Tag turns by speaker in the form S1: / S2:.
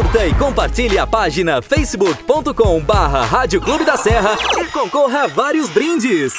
S1: Curta e compartilhe a página facebook.com barra Rádio Clube da Serra e concorra a vários brindes.